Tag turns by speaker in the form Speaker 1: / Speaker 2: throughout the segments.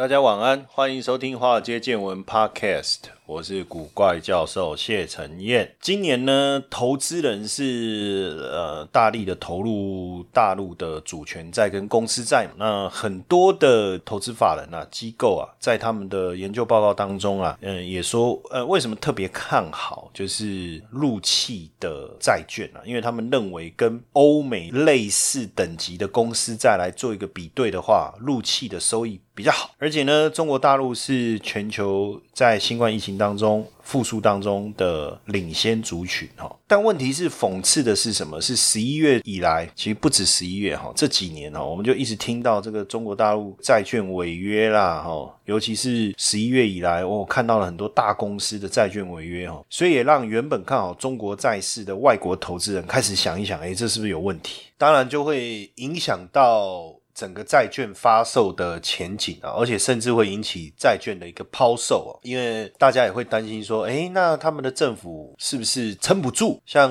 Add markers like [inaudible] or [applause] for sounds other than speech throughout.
Speaker 1: 大家晚安，欢迎收听华尔街见闻 Podcast。我是古怪教授谢承彦。今年呢，投资人是呃大力的投入大陆的主权债跟公司债。那很多的投资法人啊、机构啊，在他们的研究报告当中啊，嗯，也说呃为什么特别看好就是陆气的债券啊？因为他们认为跟欧美类似等级的公司债来做一个比对的话，陆气的收益比较好。而且呢，中国大陆是全球在新冠疫情。当中复苏当中的领先族群哈，但问题是讽刺的是什么？是十一月以来，其实不止十一月哈，这几年哈，我们就一直听到这个中国大陆债券违约啦哈，尤其是十一月以来，我看到了很多大公司的债券违约哈，所以也让原本看好中国债市的外国投资人开始想一想，哎，这是不是有问题？当然就会影响到。整个债券发售的前景啊，而且甚至会引起债券的一个抛售啊，因为大家也会担心说，哎，那他们的政府是不是撑不住？像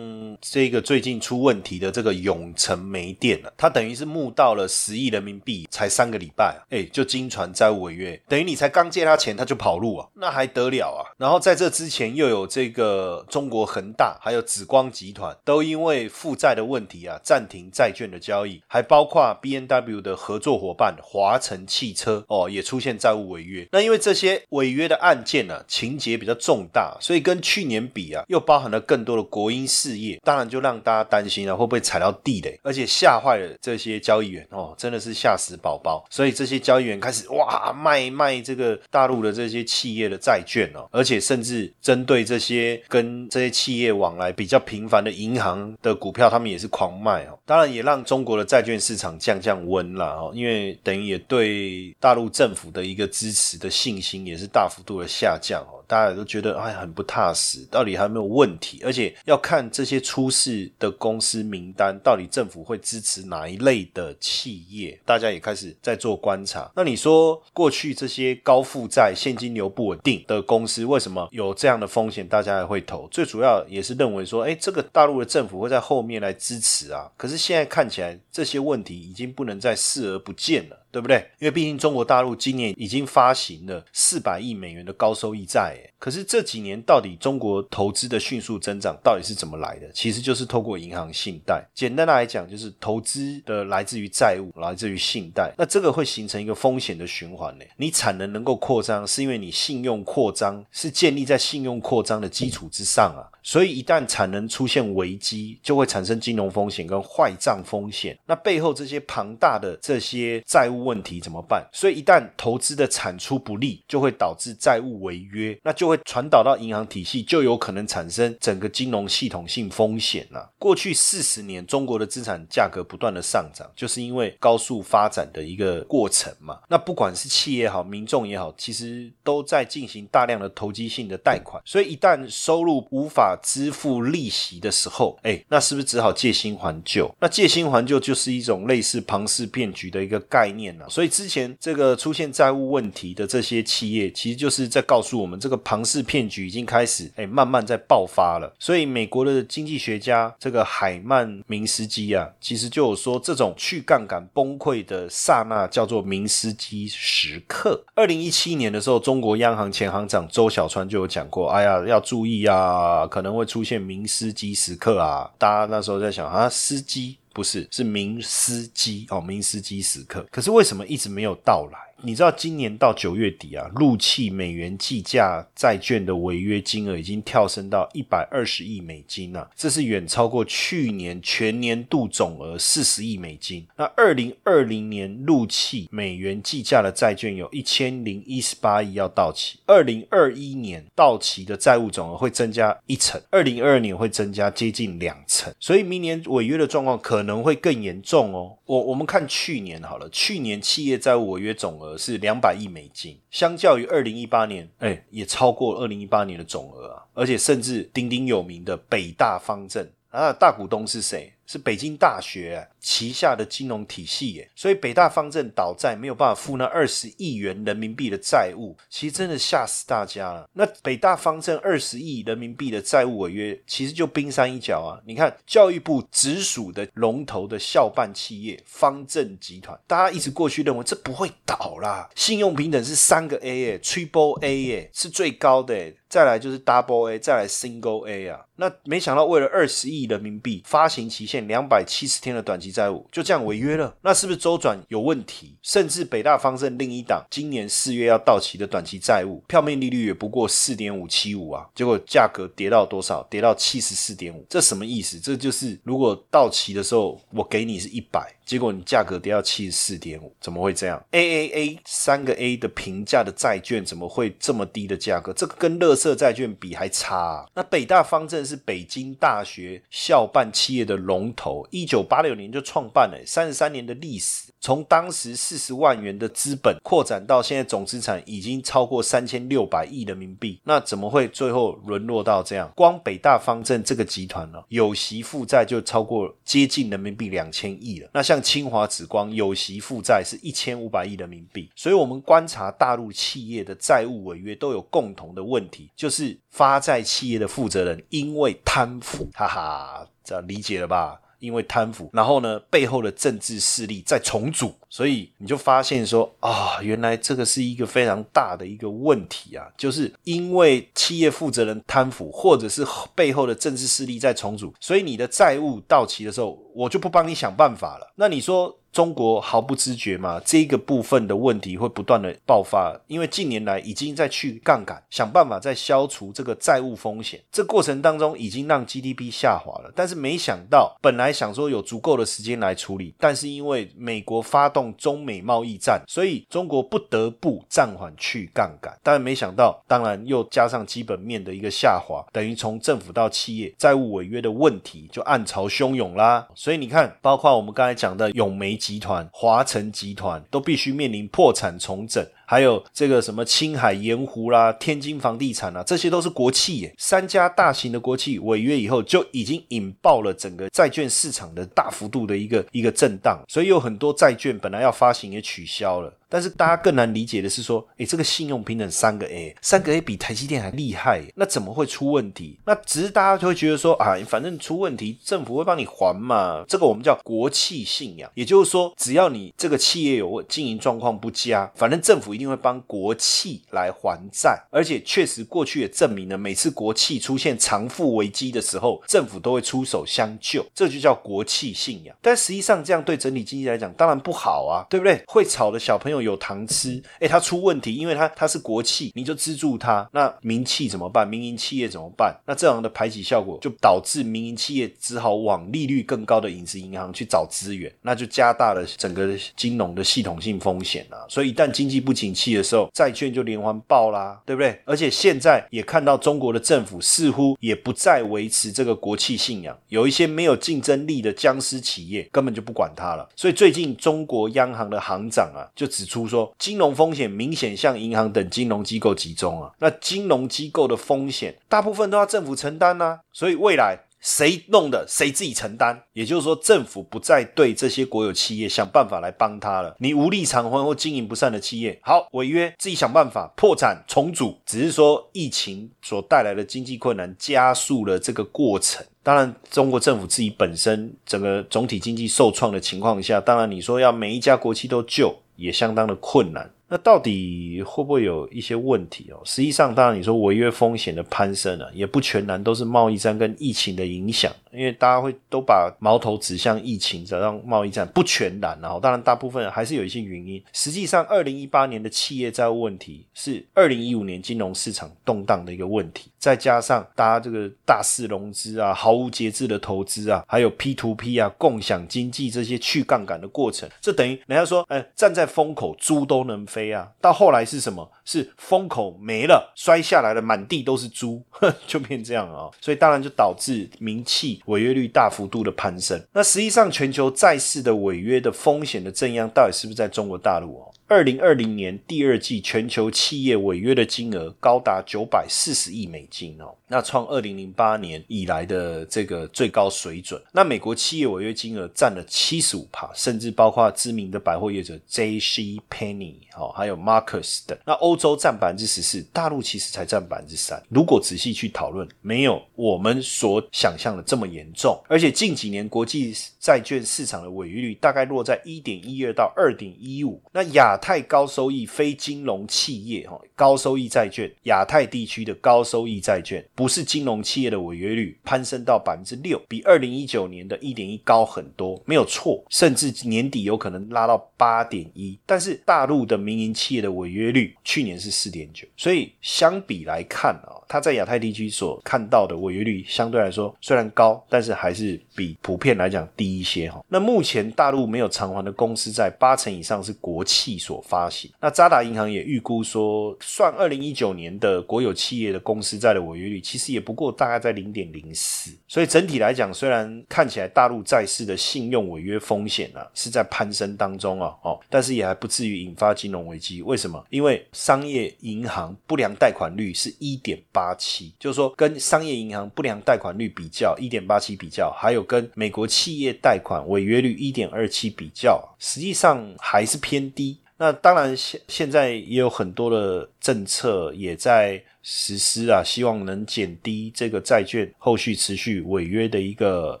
Speaker 1: 这个最近出问题的这个永城煤电啊，它等于是募到了十亿人民币，才三个礼拜啊，哎，就经传债务违约，等于你才刚借他钱，他就跑路啊，那还得了啊？然后在这之前又有这个中国恒大，还有紫光集团，都因为负债的问题啊，暂停债券的交易，还包括 B N W。的合作伙伴华晨汽车哦，也出现债务违约。那因为这些违约的案件呢，情节比较重大，所以跟去年比啊，又包含了更多的国营事业，当然就让大家担心了，会不会踩到地雷？而且吓坏了这些交易员哦，真的是吓死宝宝。所以这些交易员开始哇卖卖这个大陆的这些企业的债券哦，而且甚至针对这些跟这些企业往来比较频繁的银行的股票，他们也是狂卖哦。当然也让中国的债券市场降降温。了哦，因为等于也对大陆政府的一个支持的信心也是大幅度的下降哦，大家都觉得哎很不踏实，到底还有没有问题？而且要看这些出事的公司名单，到底政府会支持哪一类的企业？大家也开始在做观察。那你说过去这些高负债、现金流不稳定的公司，为什么有这样的风险？大家还会投？最主要也是认为说，哎，这个大陆的政府会在后面来支持啊。可是现在看起来，这些问题已经不能再。视而不见了。对不对？因为毕竟中国大陆今年已经发行了四百亿美元的高收益债，可是这几年到底中国投资的迅速增长到底是怎么来的？其实就是透过银行信贷。简单的来讲，就是投资的来自于债务，来自于信贷。那这个会形成一个风险的循环呢？你产能能够扩张，是因为你信用扩张是建立在信用扩张的基础之上啊。所以一旦产能出现危机，就会产生金融风险跟坏账风险。那背后这些庞大的这些债务。问题怎么办？所以一旦投资的产出不利，就会导致债务违约，那就会传导到银行体系，就有可能产生整个金融系统性风险了。过去四十年，中国的资产价格不断的上涨，就是因为高速发展的一个过程嘛。那不管是企业也好，民众也好，其实都在进行大量的投机性的贷款。所以一旦收入无法支付利息的时候，哎，那是不是只好借新还旧？那借新还旧就是一种类似庞氏骗局的一个概念啊。所以之前这个出现债务问题的这些企业，其实就是在告诉我们，这个庞氏骗局已经开始，哎，慢慢在爆发了。所以美国的经济学家这个海曼明斯基啊，其实就有说，这种去杠杆崩溃的刹那叫做明斯基时刻。二零一七年的时候，中国央行前行长周小川就有讲过，哎呀，要注意啊，可能可能会出现明斯基时刻啊。大家那时候在想啊，司机。不是，是明斯基哦，明斯基时刻。可是为什么一直没有到来？你知道今年到九月底啊，陆气美元计价债券的违约金额已经跳升到一百二十亿美金了，这是远超过去年全年度总额四十亿美金。那二零二零年陆气美元计价的债券有一千零一十八亿要到期，二零二一年到期的债务总额会增加一成，二零二二年会增加接近两成，所以明年违约的状况可能会更严重哦。我我们看去年好了，去年企业债务违约总额是两百亿美金，相较于二零一八年，哎，也超过二零一八年的总额啊，而且甚至鼎鼎有名的北大方正啊，大股东是谁？是北京大学旗下的金融体系耶，所以北大方正倒债没有办法付那二十亿元人民币的债务，其实真的吓死大家了。那北大方正二十亿人民币的债务违约，其实就冰山一角啊。你看教育部直属的龙头的校办企业方正集团，大家一直过去认为这不会倒啦，信用平等是三个 A 耶，Triple A 耶，是最高的，再来就是 Double A，再来 Single A 啊。那没想到为了二十亿人民币发行期限。两百七十天的短期债务就这样违约了，那是不是周转有问题？甚至北大方正另一档今年四月要到期的短期债务，票面利率也不过四点五七五啊，结果价格跌到多少？跌到七十四点五，这什么意思？这就是如果到期的时候我给你是一百。结果你价格跌到七十四点五，怎么会这样？A A A 三个 A 的评价的债券怎么会这么低的价格？这个跟乐色债券比还差啊。那北大方正是北京大学校办企业的龙头，一九八六年就创办了，三十三年的历史，从当时四十万元的资本扩展到现在总资产已经超过三千六百亿人民币。那怎么会最后沦落到这样？光北大方正这个集团呢，有息负债就超过接近人民币两千亿了。那像清华紫光有息负债是一千五百亿人民币，所以我们观察大陆企业的债务违约都有共同的问题，就是发债企业的负责人因为贪腐，哈哈，这样理解了吧？因为贪腐，然后呢，背后的政治势力在重组，所以你就发现说啊，原来这个是一个非常大的一个问题啊，就是因为企业负责人贪腐，或者是背后的政治势力在重组，所以你的债务到期的时候，我就不帮你想办法了。那你说？中国毫不知觉嘛？这个部分的问题会不断的爆发，因为近年来已经在去杠杆，想办法在消除这个债务风险。这过程当中已经让 GDP 下滑了，但是没想到，本来想说有足够的时间来处理，但是因为美国发动中美贸易战，所以中国不得不暂缓去杠杆。但没想到，当然又加上基本面的一个下滑，等于从政府到企业债务违约的问题就暗潮汹涌啦。所以你看，包括我们刚才讲的永煤。集团、华晨集团都必须面临破产重整。还有这个什么青海盐湖啦、天津房地产啊，这些都是国企耶。三家大型的国企违约以后，就已经引爆了整个债券市场的大幅度的一个一个震荡，所以有很多债券本来要发行也取消了。但是大家更难理解的是说，诶，这个信用平等三个 A，三个 A 比台积电还厉害，那怎么会出问题？那只是大家就会觉得说，啊，反正出问题，政府会帮你还嘛。这个我们叫国企信仰，也就是说，只要你这个企业有经营状况不佳，反正政府。一定会帮国企来还债，而且确实过去也证明了，每次国企出现偿付危机的时候，政府都会出手相救，这就叫国企信仰。但实际上，这样对整体经济来讲，当然不好啊，对不对？会炒的小朋友有糖吃，哎，他出问题，因为他他是国企，你就资助他，那民企怎么办？民营企业怎么办？那这样的排挤效果，就导致民营企业只好往利率更高的影子银行去找资源，那就加大了整个金融的系统性风险啊。所以一旦经济不景，景气的时候，债券就连环爆啦，对不对？而且现在也看到中国的政府似乎也不再维持这个国企信仰，有一些没有竞争力的僵尸企业根本就不管它了。所以最近中国央行的行长啊，就指出说，金融风险明显向银行等金融机构集中啊，那金融机构的风险大部分都要政府承担呐，所以未来。谁弄的，谁自己承担。也就是说，政府不再对这些国有企业想办法来帮他了。你无力偿还或经营不善的企业，好违约，自己想办法破产重组。只是说，疫情所带来的经济困难加速了这个过程。当然，中国政府自己本身整个总体经济受创的情况下，当然你说要每一家国企都救，也相当的困难。那到底会不会有一些问题哦？实际上，当然你说违约风险的攀升啊，也不全然都是贸易战跟疫情的影响。因为大家会都把矛头指向疫情，找到贸易战，不全然然后，当然大部分还是有一些原因。实际上，二零一八年的企业债务问题是二零一五年金融市场动荡的一个问题，再加上大家这个大肆融资啊，毫无节制的投资啊，还有 P to P 啊，共享经济这些去杠杆的过程，这等于人家说，哎，站在风口，猪都能飞啊。到后来是什么？是风口没了，摔下来了，满地都是猪，[laughs] 就变这样啊。所以当然就导致名气违约率大幅度的攀升。那实际上，全球债市的违约的风险的正央，到底是不是在中国大陆哦？二零二零年第二季全球企业违约的金额高达九百四十亿美金哦，那创二零零八年以来的这个最高水准。那美国企业违约金额占了七十五帕，甚至包括知名的百货业者 J.C. Penny 哦，还有 Marcus 等。那欧洲占百分之十四，大陆其实才占百分之三。如果仔细去讨论，没有我们所想象的这么严重。而且近几年国际债券市场的违约率大概落在一点一二到二点一五。那亚太高收益非金融企业哈，高收益债券，亚太地区的高收益债券，不是金融企业的违约率攀升到百分之六，比二零一九年的一点一高很多，没有错，甚至年底有可能拉到八点一。但是大陆的民营企业的违约率去年是四点九，所以相比来看啊，它在亚太地区所看到的违约率相对来说虽然高，但是还是比普遍来讲低一些哈。那目前大陆没有偿还的公司在八成以上是国企。所发行，那渣打银行也预估说，算二零一九年的国有企业的公司债的违约率，其实也不过大概在零点零四。所以整体来讲，虽然看起来大陆债市的信用违约风险啊是在攀升当中啊，哦，但是也还不至于引发金融危机。为什么？因为商业银行不良贷款率是一点八七，就是说跟商业银行不良贷款率比较，一点八七比较，还有跟美国企业贷款违约率一点二七比较，实际上还是偏低。那当然，现现在也有很多的政策也在。实施啊，希望能减低这个债券后续持续违约的一个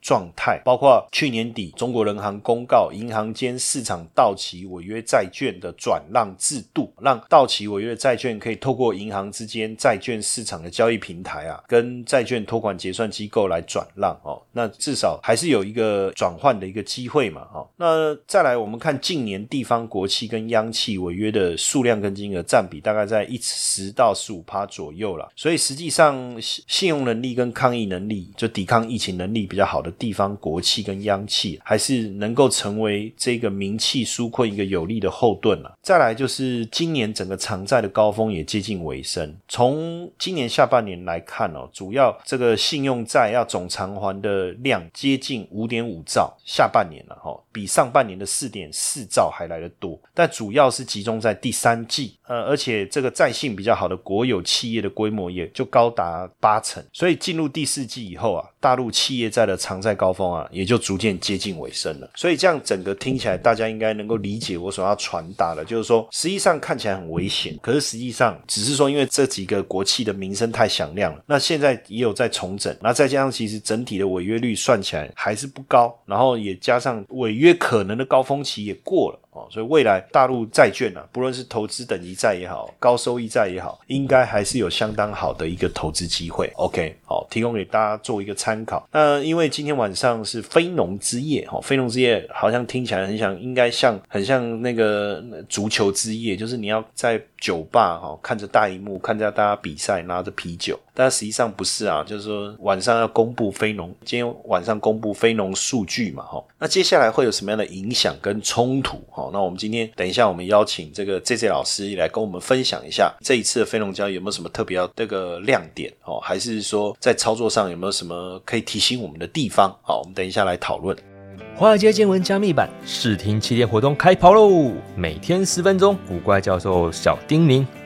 Speaker 1: 状态。包括去年底，中国人行公告银行间市场到期违约债券的转让制度，让到期违约债券可以透过银行之间债券市场的交易平台啊，跟债券托管结算机构来转让哦。那至少还是有一个转换的一个机会嘛。哦，那再来我们看近年地方国企跟央企违约的数量跟金额占比，大概在一十到十五趴左。右了，所以实际上信信用能力跟抗疫能力，就抵抗疫情能力比较好的地方国企跟央企，还是能够成为这个名气纾困一个有力的后盾了。再来就是今年整个偿债的高峰也接近尾声，从今年下半年来看哦，主要这个信用债要总偿还的量接近五点五兆，下半年了哈，比上半年的四点四兆还来得多，但主要是集中在第三季，呃，而且这个债性比较好的国有企业的规模也就高达八成，所以进入第四季以后啊，大陆企业债的偿债高峰啊，也就逐渐接近尾声了。所以这样整个听起来，大家应该能够理解我所要传达的，就是说，实际上看起来很危险，可是实际上只是说，因为这几个国企的名声太响亮了，那现在也有在重整，那再加上其实整体的违约率算起来还是不高，然后也加上违约可能的高峰期也过了。哦，所以未来大陆债券啊，不论是投资等级债也好，高收益债也好，应该还是有相当好的一个投资机会。OK，好，提供给大家做一个参考。那因为今天晚上是非农之夜，哈，非农之夜好像听起来很像，应该像很像那个足球之夜，就是你要在酒吧哈，看着大荧幕，看着大家比赛，拿着啤酒。但实际上不是啊，就是说晚上要公布非农，今天晚上公布非农数据嘛，哈。那接下来会有什么样的影响跟冲突？哈，那我们今天等一下，我们邀请这个 J J 老师来跟我们分享一下这一次的非农交易有没有什么特别要这个亮点？哦，还是说在操作上有没有什么可以提醒我们的地方？好，我们等一下来讨论。
Speaker 2: 华尔街见闻加密版试听七天活动开跑喽！每天十分钟，古怪教授小叮咛。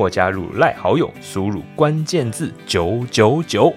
Speaker 2: 或加入赖好友，输入关键字九九九。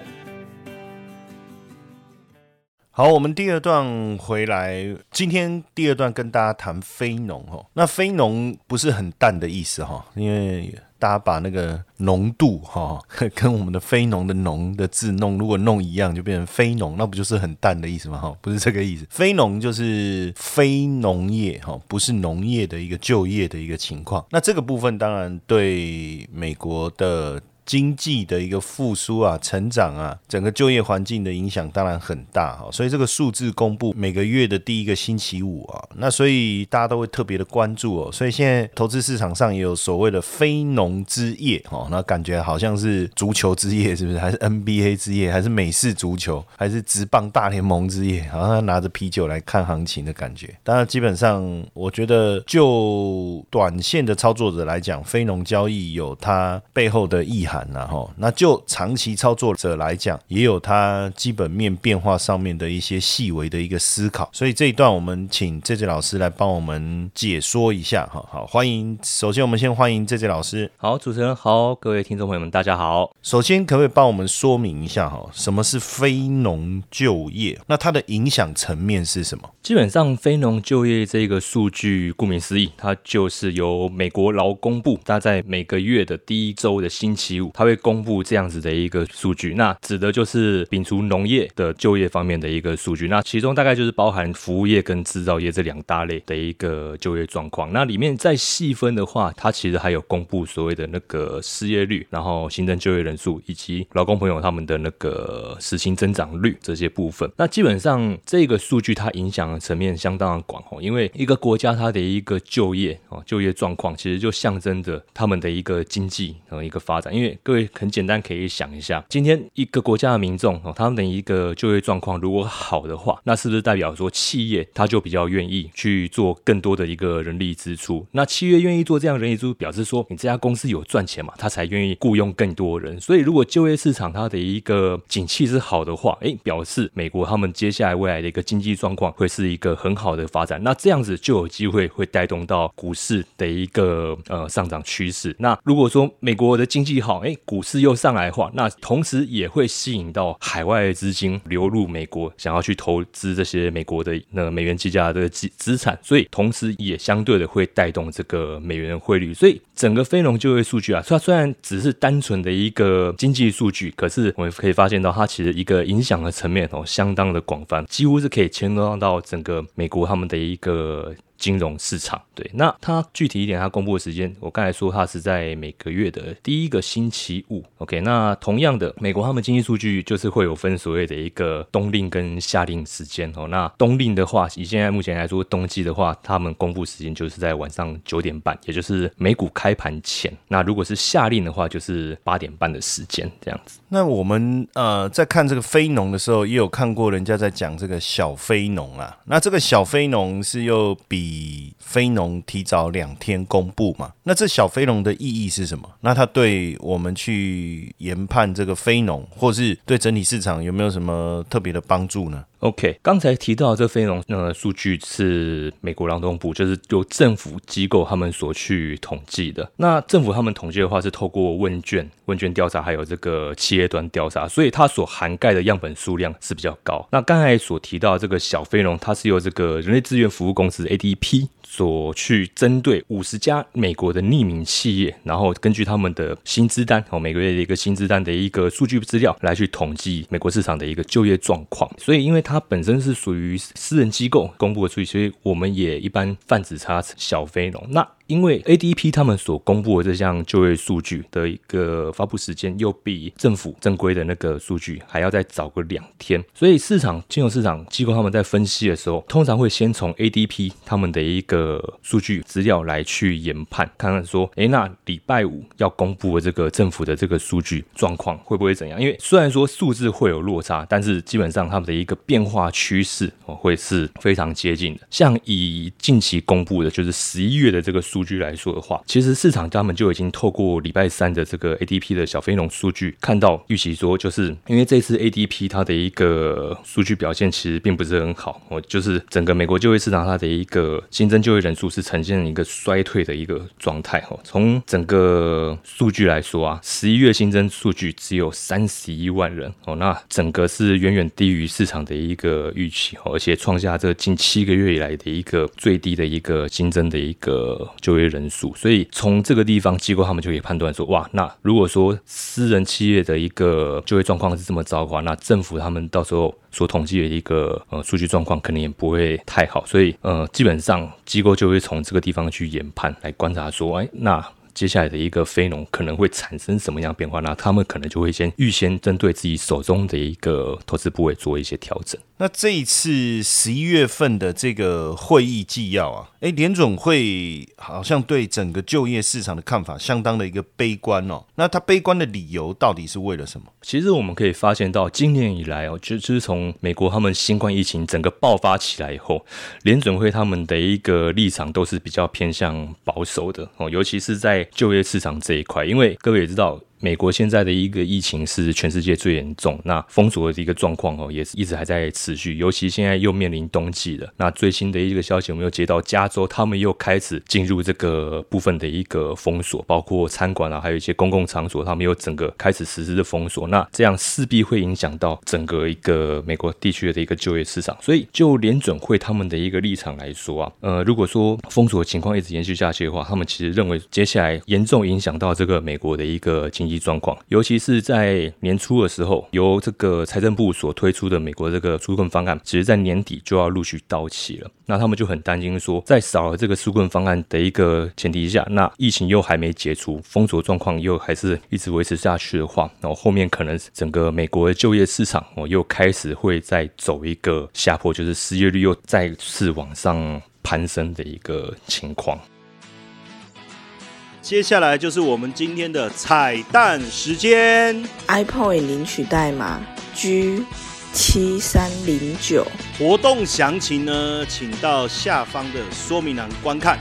Speaker 1: 好，我们第二段回来，今天第二段跟大家谈非农哦。那非农不是很淡的意思哈，因为大家把那个浓度哈 [laughs] 跟我们的非农的农的字弄，如果弄一样，就变成非农，那不就是很淡的意思吗？哈，不是这个意思。非农就是非农业哈，不是农业的一个就业的一个情况。那这个部分当然对美国的。经济的一个复苏啊，成长啊，整个就业环境的影响当然很大哈，所以这个数字公布每个月的第一个星期五啊，那所以大家都会特别的关注哦，所以现在投资市场上也有所谓的非农之夜哦，那感觉好像是足球之夜是不是？还是 NBA 之夜？还是美式足球？还是职棒大联盟之夜？好像拿着啤酒来看行情的感觉。当然，基本上我觉得就短线的操作者来讲，非农交易有它背后的意涵。然后，那就长期操作者来讲，也有它基本面变化上面的一些细微的一个思考。所以这一段我们请 J J 老师来帮我们解说一下哈。好，欢迎。首先，我们先欢迎 J J 老师。
Speaker 2: 好，主持人好，各位听众朋友们，大家好。
Speaker 1: 首先，可不可以帮我们说明一下哈，什么是非农就业？那它的影响层面是什么？
Speaker 2: 基本上，非农就业这个数据，顾名思义，它就是由美国劳工部，它在每个月的第一周的星期它会公布这样子的一个数据，那指的就是摒除农业的就业方面的一个数据，那其中大概就是包含服务业跟制造业这两大类的一个就业状况。那里面再细分的话，它其实还有公布所谓的那个失业率，然后新增就业人数，以及劳工朋友他们的那个实薪增长率这些部分。那基本上这个数据它影响的层面相当的广哦，因为一个国家它的一个就业哦就业状况，其实就象征着他们的一个经济和一个发展，因为各位很简单，可以想一下，今天一个国家的民众哦，他们的一个就业状况如果好的话，那是不是代表说企业他就比较愿意去做更多的一个人力支出？那企业愿意做这样人力支出，表示说你这家公司有赚钱嘛，他才愿意雇佣更多人。所以如果就业市场它的一个景气是好的话，诶，表示美国他们接下来未来的一个经济状况会是一个很好的发展。那这样子就有机会会带动到股市的一个呃上涨趋势。那如果说美国的经济好，哎，股市又上来的话，那同时也会吸引到海外的资金流入美国，想要去投资这些美国的那美元计价的资资产，所以同时也相对的会带动这个美元汇率。所以整个非农就业数据啊，它虽然只是单纯的一个经济数据，可是我们可以发现到它其实一个影响的层面哦，相当的广泛，几乎是可以牵动到整个美国他们的一个。金融市场对，那它具体一点，它公布的时间，我刚才说它是在每个月的第一个星期五。OK，那同样的，美国他们经济数据就是会有分所谓的一个冬令跟夏令时间哦。那冬令的话，以现在目前来说，冬季的话，他们公布时间就是在晚上九点半，也就是美股开盘前。那如果是夏令的话，就是八点半的时间这样子。
Speaker 1: 那我们呃在看这个非农的时候，也有看过人家在讲这个小非农啊。那这个小非农是又比比非农提早两天公布嘛？那这小非农的意义是什么？那它对我们去研判这个非农，或是对整体市场有没有什么特别的帮助呢
Speaker 2: ？OK，刚才提到这非农呃数据是美国劳动部，就是由政府机构他们所去统计的。那政府他们统计的话是透过问卷、问卷调查，还有这个企业端调查，所以它所涵盖的样本数量是比较高。那刚才所提到这个小非农，它是由这个人力资源服务公司 ADP。所去针对五十家美国的匿名企业，然后根据他们的薪资单哦，每个月的一个薪资单的一个数据资料来去统计美国市场的一个就业状况。所以，因为它本身是属于私人机构公布的数据，所以我们也一般泛指它小非农。那因为 ADP 他们所公布的这项就业数据的一个发布时间，又比政府正规的那个数据还要再早个两天，所以市场金融市场机构他们在分析的时候，通常会先从 ADP 他们的一个数据资料来去研判，看看说，哎，那礼拜五要公布的这个政府的这个数据状况会不会怎样？因为虽然说数字会有落差，但是基本上他们的一个变化趋势会是非常接近的。像以近期公布的，就是十一月的这个数。数据来说的话，其实市场他们就已经透过礼拜三的这个 ADP 的小非农数据，看到预期说，就是因为这次 ADP 它的一个数据表现其实并不是很好，哦，就是整个美国就业市场它的一个新增就业人数是呈现一个衰退的一个状态，哦，从整个数据来说啊，十一月新增数据只有三十一万人，哦，那整个是远远低于市场的一个预期，哦，而且创下这近七个月以来的一个最低的一个新增的一个就业人数，所以从这个地方机构他们就可以判断说，哇，那如果说私人企业的一个就业状况是这么糟的话，那政府他们到时候所统计的一个呃数据状况可能也不会太好，所以呃基本上机构就会从这个地方去研判来观察说，哎，那。接下来的一个非农可能会产生什么样变化？那他们可能就会先预先针对自己手中的一个投资部位做一些调整。
Speaker 1: 那这一次十一月份的这个会议纪要啊，诶，联总会好像对整个就业市场的看法相当的一个悲观哦。那他悲观的理由到底是为了什么？
Speaker 2: 其实我们可以发现到，今年以来哦，就是从美国他们新冠疫情整个爆发起来以后，联准会他们的一个立场都是比较偏向保守的哦，尤其是在就业市场这一块，因为各位也知道。美国现在的一个疫情是全世界最严重，那封锁的一个状况哦，也是一直还在持续，尤其现在又面临冬季了。那最新的一个消息，我们又接到加州，他们又开始进入这个部分的一个封锁，包括餐馆啊，还有一些公共场所，他们又整个开始实施的封锁。那这样势必会影响到整个一个美国地区的一个就业市场。所以就联准会他们的一个立场来说啊，呃，如果说封锁情况一直延续下去的话，他们其实认为接下来严重影响到这个美国的一个经济。状况，尤其是在年初的时候，由这个财政部所推出的美国这个纾困方案，其实在年底就要陆续到期了。那他们就很担心说，在少了这个纾困方案的一个前提下，那疫情又还没解除，封锁状况又还是一直维持下去的话，然后后面可能整个美国的就业市场哦，又开始会再走一个下坡，就是失业率又再次往上攀升的一个情况。
Speaker 1: 接下来就是我们今天的彩蛋时间
Speaker 3: ，iPod 领取代码 G 七三零九。
Speaker 1: 活动详情呢，请到下方的说明栏观看。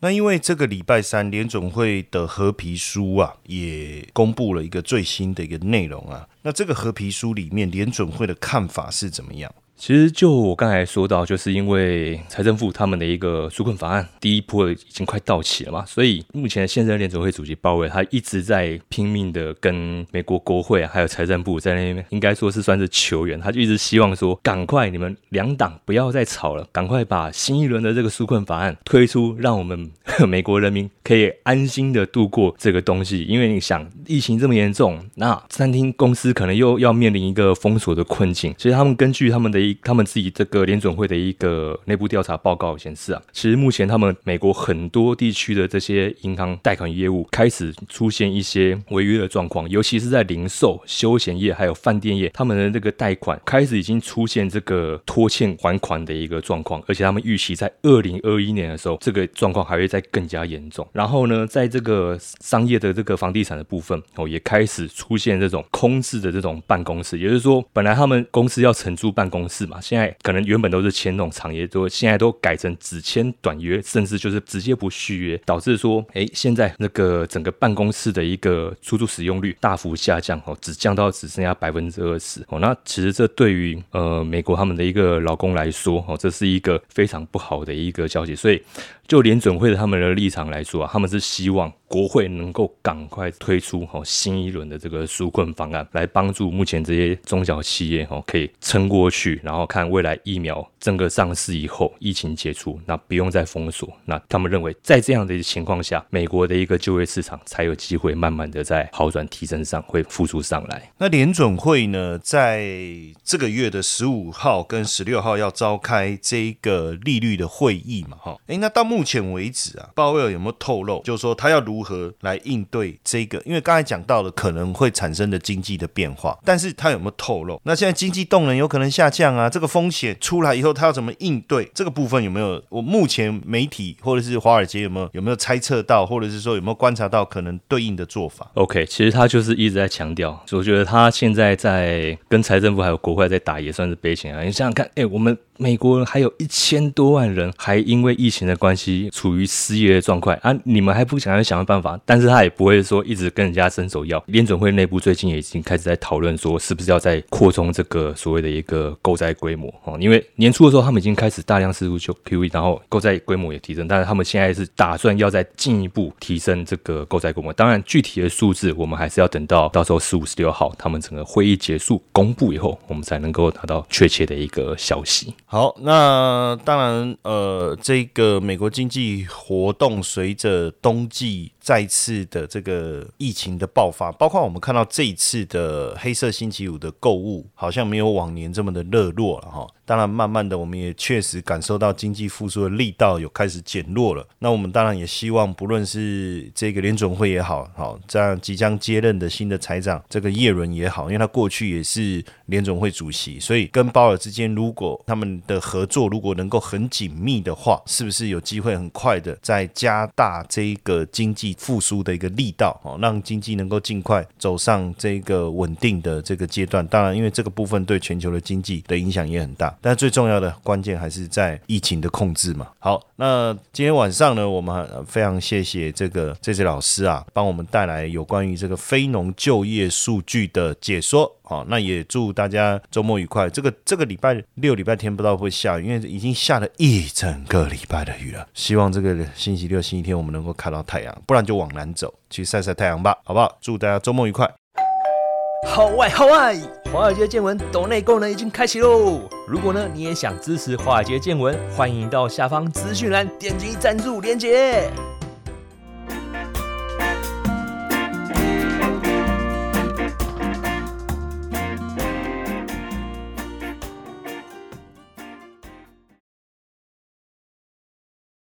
Speaker 1: 那因为这个礼拜三联总会的合皮书啊，也公布了一个最新的一个内容啊。那这个合皮书里面，联准会的看法是怎么样？
Speaker 2: 其实就我刚才说到，就是因为财政部他们的一个纾困法案第一波已经快到期了嘛，所以目前现任联总会主席鲍威尔他一直在拼命的跟美国国会还有财政部在那边，应该说是算是求援，他就一直希望说，赶快你们两党不要再吵了，赶快把新一轮的这个纾困法案推出，让我们 [laughs] 美国人民可以安心的度过这个东西。因为你想疫情这么严重，那餐厅公司可能又要面临一个封锁的困境，其实他们根据他们的一他们自己这个联准会的一个内部调查报告显示啊，其实目前他们美国很多地区的这些银行贷款业务开始出现一些违约的状况，尤其是在零售、休闲业还有饭店业，他们的这个贷款开始已经出现这个拖欠还款的一个状况，而且他们预期在二零二一年的时候，这个状况还会再更加严重。然后呢，在这个商业的这个房地产的部分哦，也开始出现这种空置的这种办公室，也就是说，本来他们公司要承租办公室。嘛，现在可能原本都是签那种长约，都现在都改成只签短约，甚至就是直接不续约，导致说，哎，现在那个整个办公室的一个出租使用率大幅下降哦，只降到只剩下百分之二十哦。那其实这对于呃美国他们的一个劳工来说哦，这是一个非常不好的一个消息。所以就联准会的他们的立场来说啊，他们是希望。国会能够赶快推出哦新一轮的这个纾困方案，来帮助目前这些中小企业哦可以撑过去，然后看未来疫苗整个上市以后，疫情解除，那不用再封锁。那他们认为在这样的情况下，美国的一个就业市场才有机会慢慢的在好转提升上会复苏上来。
Speaker 1: 那联准会呢，在这个月的十五号跟十六号要召开这个利率的会议嘛？哈，诶，那到目前为止啊，鲍威尔有没有透露，就是说他要如如何来应对这个？因为刚才讲到了可能会产生的经济的变化，但是他有没有透露？那现在经济动能有可能下降啊，这个风险出来以后，他要怎么应对？这个部分有没有？我目前媒体或者是华尔街有没有有没有猜测到，或者是说有没有观察到可能对应的做法
Speaker 2: ？OK，其实他就是一直在强调，我觉得他现在在跟财政部还有国会在打，也算是悲情啊。你想想看，哎，我们。美国人还有一千多万人还因为疫情的关系处于失业的状况啊，你们还不想要想办法？但是他也不会说一直跟人家伸手要。联准会内部最近也已经开始在讨论说，是不是要再扩充这个所谓的一个购债规模哦？因为年初的时候他们已经开始大量释出 QE，然后购债规模也提升，但是他们现在是打算要再进一步提升这个购债规模。当然，具体的数字我们还是要等到到时候十五、十六号他们整个会议结束公布以后，我们才能够拿到确切的一个消息。
Speaker 1: 好，那当然，呃，这个美国经济活动随着冬季。再次的这个疫情的爆发，包括我们看到这一次的黑色星期五的购物，好像没有往年这么的热络了哈。当然，慢慢的我们也确实感受到经济复苏的力道有开始减弱了。那我们当然也希望，不论是这个联总会也好，好这样即将接任的新的财长这个叶伦也好，因为他过去也是联总会主席，所以跟鲍尔之间如果他们的合作如果能够很紧密的话，是不是有机会很快的在加大这个经济？复苏的一个力道哦，让经济能够尽快走上这个稳定的这个阶段。当然，因为这个部分对全球的经济的影响也很大，但最重要的关键还是在疫情的控制嘛。好，那今天晚上呢，我们非常谢谢这个这些老师啊，帮我们带来有关于这个非农就业数据的解说。好，那也祝大家周末愉快。这个这个礼拜六、礼拜天不知道会下雨，因为已经下了一整个礼拜的雨了。希望这个星期六、星期天我们能够看到太阳，不然就往南走去晒晒太阳吧，好不好？祝大家周末愉快。
Speaker 2: 好外好外，华尔街见闻抖内功能已经开启喽！如果呢你也想支持华尔街见闻，欢迎到下方资讯栏点击赞助链接。